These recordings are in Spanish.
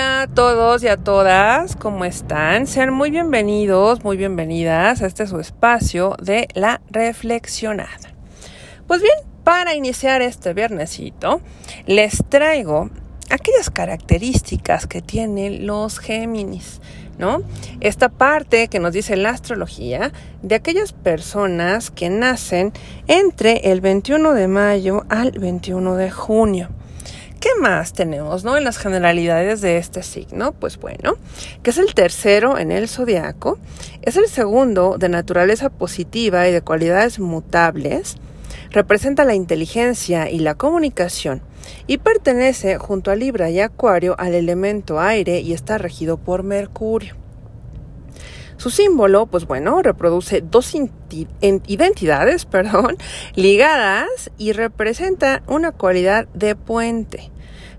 Hola a todos y a todas, ¿cómo están? Sean muy bienvenidos, muy bienvenidas a este su espacio de la reflexionada. Pues bien, para iniciar este viernesito, les traigo aquellas características que tienen los Géminis, ¿no? Esta parte que nos dice la astrología de aquellas personas que nacen entre el 21 de mayo al 21 de junio. ¿Qué más tenemos, no? En las generalidades de este signo, pues bueno, que es el tercero en el zodiaco, es el segundo de naturaleza positiva y de cualidades mutables, representa la inteligencia y la comunicación y pertenece junto a Libra y Acuario al elemento aire y está regido por Mercurio. Su símbolo, pues bueno, reproduce dos identidades, perdón, ligadas y representa una cualidad de puente.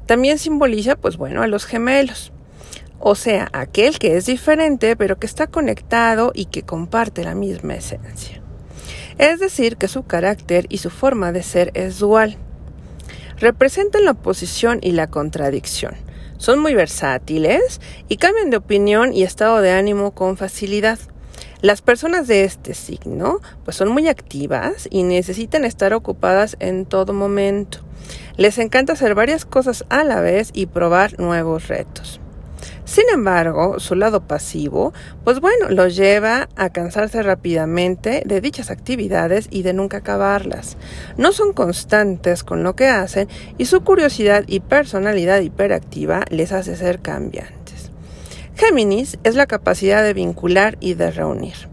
También simboliza, pues bueno, a los gemelos. O sea, aquel que es diferente pero que está conectado y que comparte la misma esencia. Es decir, que su carácter y su forma de ser es dual. Representan la oposición y la contradicción son muy versátiles y cambian de opinión y estado de ánimo con facilidad. Las personas de este signo pues son muy activas y necesitan estar ocupadas en todo momento. Les encanta hacer varias cosas a la vez y probar nuevos retos. Sin embargo, su lado pasivo, pues bueno, los lleva a cansarse rápidamente de dichas actividades y de nunca acabarlas. No son constantes con lo que hacen y su curiosidad y personalidad hiperactiva les hace ser cambiantes. Géminis es la capacidad de vincular y de reunir.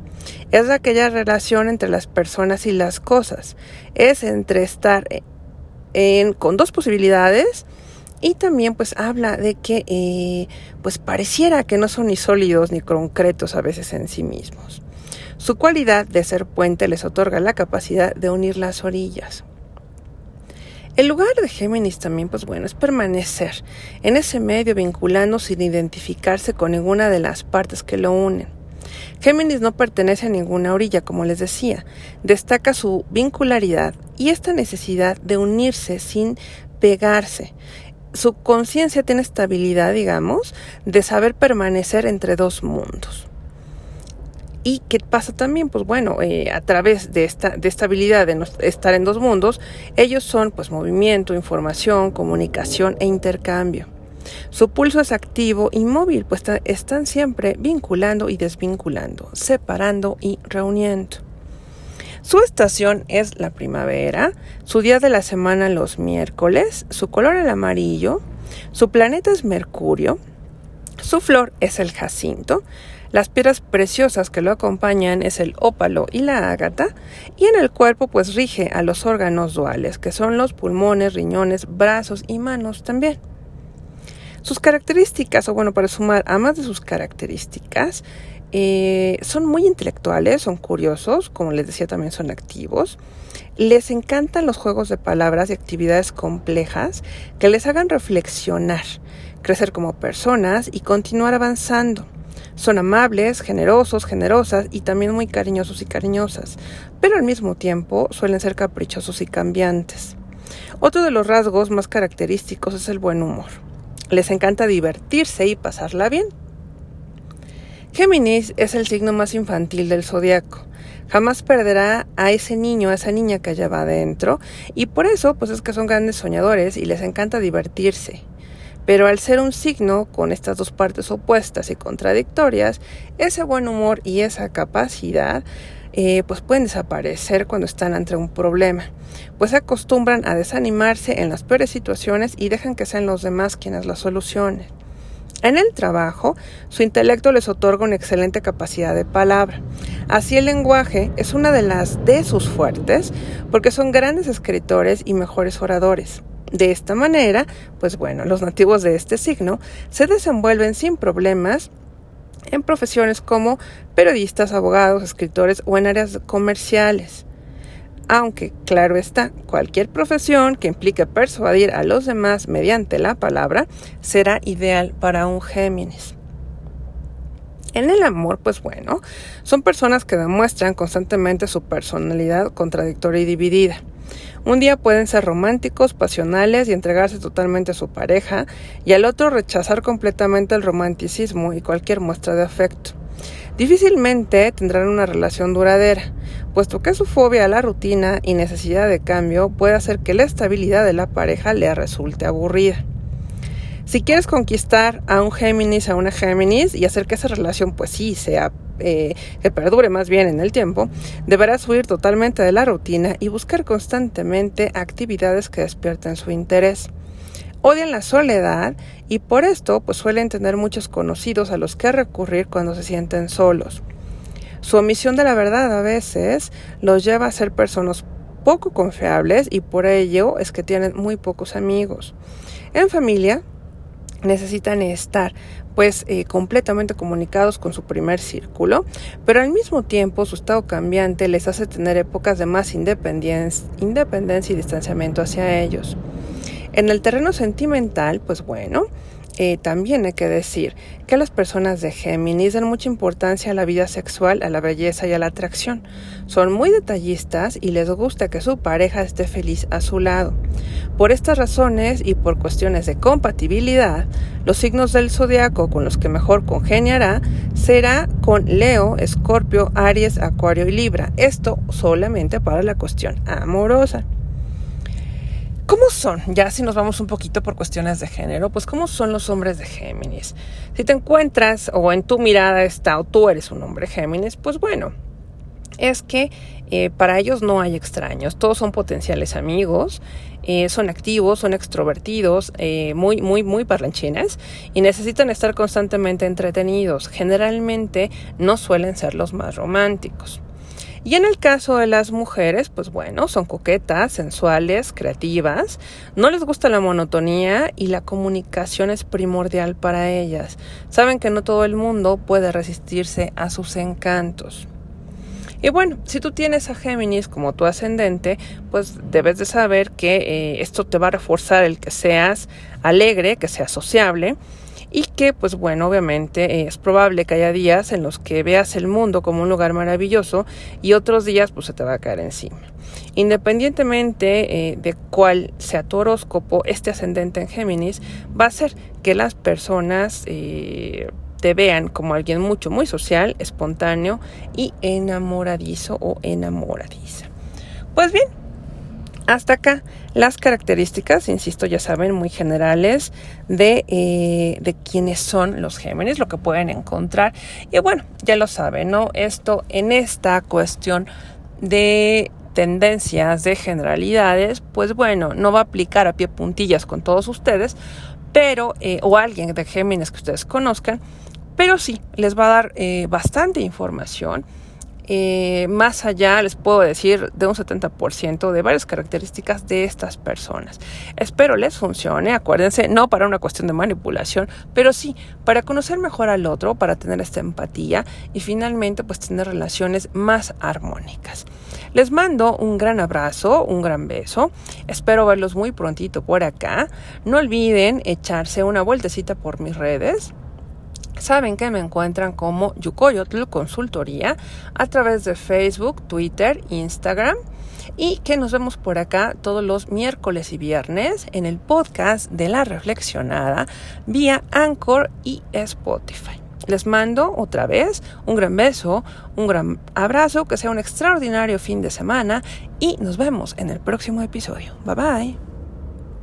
Es aquella relación entre las personas y las cosas. Es entre estar en, con dos posibilidades y también pues habla de que eh, pues pareciera que no son ni sólidos ni concretos a veces en sí mismos. Su cualidad de ser puente les otorga la capacidad de unir las orillas. El lugar de Géminis también, pues bueno, es permanecer en ese medio vinculando sin identificarse con ninguna de las partes que lo unen. Géminis no pertenece a ninguna orilla, como les decía. Destaca su vincularidad y esta necesidad de unirse sin pegarse su conciencia tiene estabilidad, digamos, de saber permanecer entre dos mundos. ¿Y qué pasa también? Pues bueno, eh, a través de esta de estabilidad de estar en dos mundos, ellos son pues movimiento, información, comunicación e intercambio. Su pulso es activo y móvil, pues están siempre vinculando y desvinculando, separando y reuniendo. Su estación es la primavera, su día de la semana los miércoles, su color el amarillo, su planeta es Mercurio, su flor es el jacinto, las piedras preciosas que lo acompañan es el ópalo y la ágata, y en el cuerpo pues rige a los órganos duales, que son los pulmones, riñones, brazos y manos también. Sus características, o bueno, para sumar a más de sus características, eh, son muy intelectuales, son curiosos, como les decía también son activos. Les encantan los juegos de palabras y actividades complejas que les hagan reflexionar, crecer como personas y continuar avanzando. Son amables, generosos, generosas y también muy cariñosos y cariñosas, pero al mismo tiempo suelen ser caprichosos y cambiantes. Otro de los rasgos más característicos es el buen humor. Les encanta divertirse y pasarla bien. Géminis es el signo más infantil del zodiaco. Jamás perderá a ese niño, a esa niña que allá va adentro, y por eso, pues es que son grandes soñadores y les encanta divertirse. Pero al ser un signo con estas dos partes opuestas y contradictorias, ese buen humor y esa capacidad eh, pues pueden desaparecer cuando están ante un problema, pues acostumbran a desanimarse en las peores situaciones y dejan que sean los demás quienes las solucionen. En el trabajo, su intelecto les otorga una excelente capacidad de palabra. Así el lenguaje es una de las de sus fuertes porque son grandes escritores y mejores oradores. De esta manera, pues bueno, los nativos de este signo se desenvuelven sin problemas en profesiones como periodistas, abogados, escritores o en áreas comerciales aunque, claro está, cualquier profesión que implique persuadir a los demás mediante la palabra será ideal para un Géminis. En el amor, pues bueno, son personas que demuestran constantemente su personalidad contradictoria y dividida. Un día pueden ser románticos, pasionales y entregarse totalmente a su pareja, y al otro rechazar completamente el romanticismo y cualquier muestra de afecto. Difícilmente tendrán una relación duradera, puesto que su fobia a la rutina y necesidad de cambio puede hacer que la estabilidad de la pareja le resulte aburrida. Si quieres conquistar a un Géminis, a una Géminis y hacer que esa relación pues sí sea eh, que perdure más bien en el tiempo, deberás huir totalmente de la rutina y buscar constantemente actividades que despierten su interés. Odian la soledad y por esto pues suelen tener muchos conocidos a los que recurrir cuando se sienten solos. Su omisión de la verdad a veces los lleva a ser personas poco confiables y por ello es que tienen muy pocos amigos. En familia, necesitan estar pues eh, completamente comunicados con su primer círculo, pero al mismo tiempo su estado cambiante les hace tener épocas de más independencia, independencia y distanciamiento hacia ellos. En el terreno sentimental, pues bueno, eh, también hay que decir que las personas de Géminis dan mucha importancia a la vida sexual, a la belleza y a la atracción. Son muy detallistas y les gusta que su pareja esté feliz a su lado. Por estas razones y por cuestiones de compatibilidad, los signos del zodiaco con los que mejor congeniará será con Leo, Escorpio, Aries, Acuario y Libra. Esto solamente para la cuestión amorosa. ¿Cómo son? Ya si nos vamos un poquito por cuestiones de género, pues ¿cómo son los hombres de Géminis? Si te encuentras o en tu mirada está o tú eres un hombre Géminis, pues bueno, es que eh, para ellos no hay extraños, todos son potenciales amigos, eh, son activos, son extrovertidos, eh, muy, muy, muy parlanchinas y necesitan estar constantemente entretenidos. Generalmente no suelen ser los más románticos. Y en el caso de las mujeres, pues bueno, son coquetas, sensuales, creativas, no les gusta la monotonía y la comunicación es primordial para ellas. Saben que no todo el mundo puede resistirse a sus encantos. Y bueno, si tú tienes a Géminis como tu ascendente, pues debes de saber que eh, esto te va a reforzar el que seas alegre, que seas sociable y que pues bueno obviamente es probable que haya días en los que veas el mundo como un lugar maravilloso y otros días pues se te va a caer encima. Independientemente eh, de cuál sea tu horóscopo, este ascendente en Géminis va a ser que las personas eh, te vean como alguien mucho, muy social, espontáneo y enamoradizo o enamoradiza. Pues bien, hasta acá las características, insisto, ya saben, muy generales de, eh, de quiénes son los Géminis, lo que pueden encontrar. Y bueno, ya lo saben, ¿no? Esto en esta cuestión de tendencias, de generalidades, pues bueno, no va a aplicar a pie puntillas con todos ustedes, pero, eh, o alguien de Géminis que ustedes conozcan, pero sí, les va a dar eh, bastante información eh, más allá, les puedo decir, de un 70% de varias características de estas personas. Espero les funcione, acuérdense, no para una cuestión de manipulación, pero sí para conocer mejor al otro, para tener esta empatía y finalmente pues tener relaciones más armónicas. Les mando un gran abrazo, un gran beso. Espero verlos muy prontito por acá. No olviden echarse una vueltecita por mis redes. Saben que me encuentran como Yukoyotl Consultoría a través de Facebook, Twitter, Instagram y que nos vemos por acá todos los miércoles y viernes en el podcast de La Reflexionada vía Anchor y Spotify. Les mando otra vez un gran beso, un gran abrazo, que sea un extraordinario fin de semana y nos vemos en el próximo episodio. Bye bye.